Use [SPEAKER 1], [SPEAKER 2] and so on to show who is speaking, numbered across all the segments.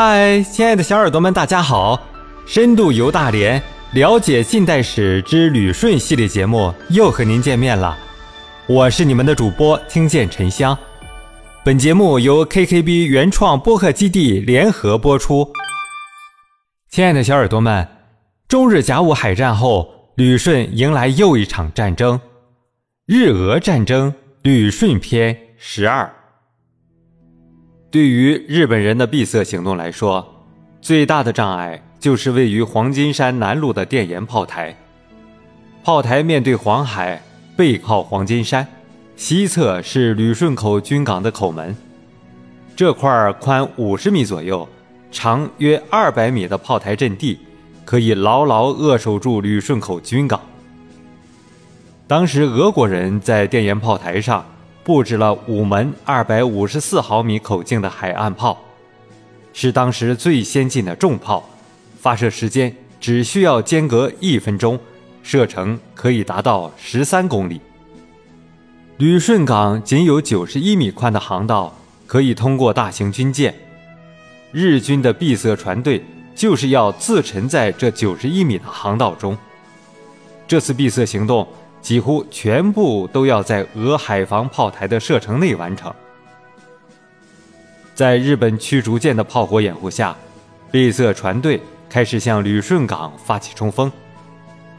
[SPEAKER 1] 嗨，亲爱的小耳朵们，大家好！深度游大连，了解近代史之旅顺系列节目又和您见面了。我是你们的主播听见沉香。本节目由 KKB 原创播客基地联合播出。亲爱的小耳朵们，中日甲午海战后，旅顺迎来又一场战争——日俄战争旅顺篇十二。对于日本人的闭塞行动来说，最大的障碍就是位于黄金山南麓的电岩炮台。炮台面对黄海，背靠黄金山，西侧是旅顺口军港的口门。这块宽五十米左右、长约二百米的炮台阵地，可以牢牢扼守住旅顺口军港。当时俄国人在电岩炮台上。布置了五门二百五十四毫米口径的海岸炮，是当时最先进的重炮，发射时间只需要间隔一分钟，射程可以达到十三公里。旅顺港仅有九十一米宽的航道，可以通过大型军舰。日军的闭塞船队就是要自沉在这九十一米的航道中。这次闭塞行动。几乎全部都要在俄海防炮台的射程内完成。在日本驱逐舰的炮火掩护下，闭塞船队开始向旅顺港发起冲锋。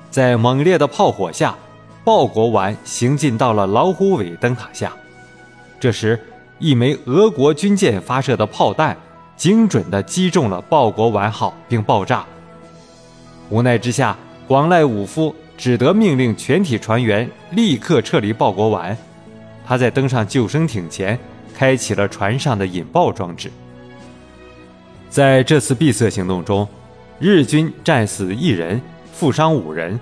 [SPEAKER 1] 在猛烈的炮火下，报国丸行进到了老虎尾灯塔下。这时，一枚俄国军舰发射的炮弹精准地击中了报国丸号，并爆炸。无奈之下，广濑武夫。只得命令全体船员立刻撤离报国丸。他在登上救生艇前，开启了船上的引爆装置。在这次闭塞行动中，日军战死一人，负伤五人。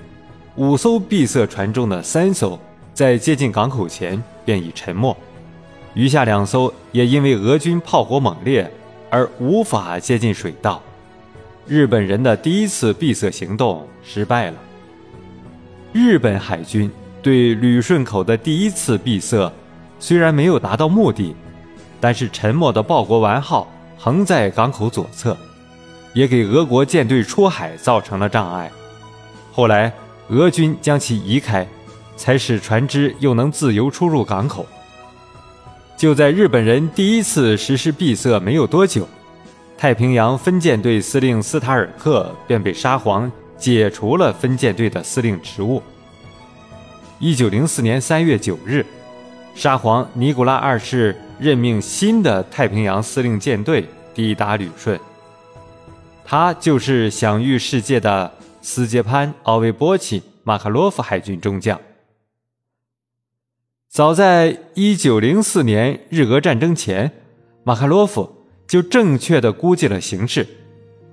[SPEAKER 1] 五艘闭塞船中的三艘在接近港口前便已沉没，余下两艘也因为俄军炮火猛烈而无法接近水道。日本人的第一次闭塞行动失败了。日本海军对旅顺口的第一次闭塞，虽然没有达到目的，但是沉没的报国丸号横在港口左侧，也给俄国舰队出海造成了障碍。后来俄军将其移开，才使船只又能自由出入港口。就在日本人第一次实施闭塞没有多久，太平洋分舰队司令斯塔尔克便被沙皇。解除了分舰队的司令职务。一九零四年三月九日，沙皇尼古拉二世任命新的太平洋司令舰队抵达旅顺。他就是享誉世界的斯捷潘·奥维波奇·马卡洛夫海军中将。早在一九零四年日俄战争前，马卡洛夫就正确的估计了形势。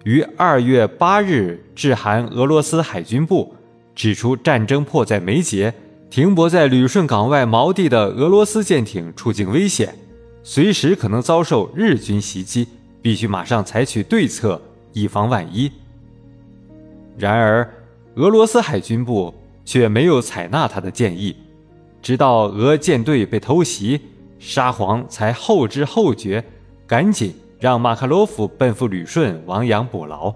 [SPEAKER 1] 于二月八日致函俄罗斯海军部，指出战争迫在眉睫，停泊在旅顺港外锚地的俄罗斯舰艇处境危险，随时可能遭受日军袭击，必须马上采取对策，以防万一。然而，俄罗斯海军部却没有采纳他的建议，直到俄舰队被偷袭，沙皇才后知后觉，赶紧。让马卡洛夫奔赴旅顺亡羊补牢。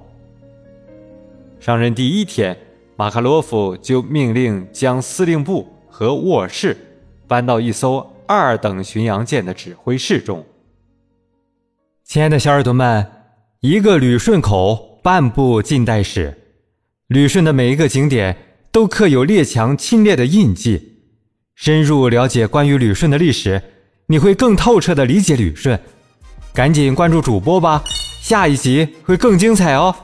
[SPEAKER 1] 上任第一天，马卡洛夫就命令将司令部和卧室搬到一艘二等巡洋舰的指挥室中。亲爱的小耳朵们，一个旅顺口，半部近代史。旅顺的每一个景点都刻有列强侵略的印记。深入了解关于旅顺的历史，你会更透彻地理解旅顺。赶紧关注主播吧，下一集会更精彩哦。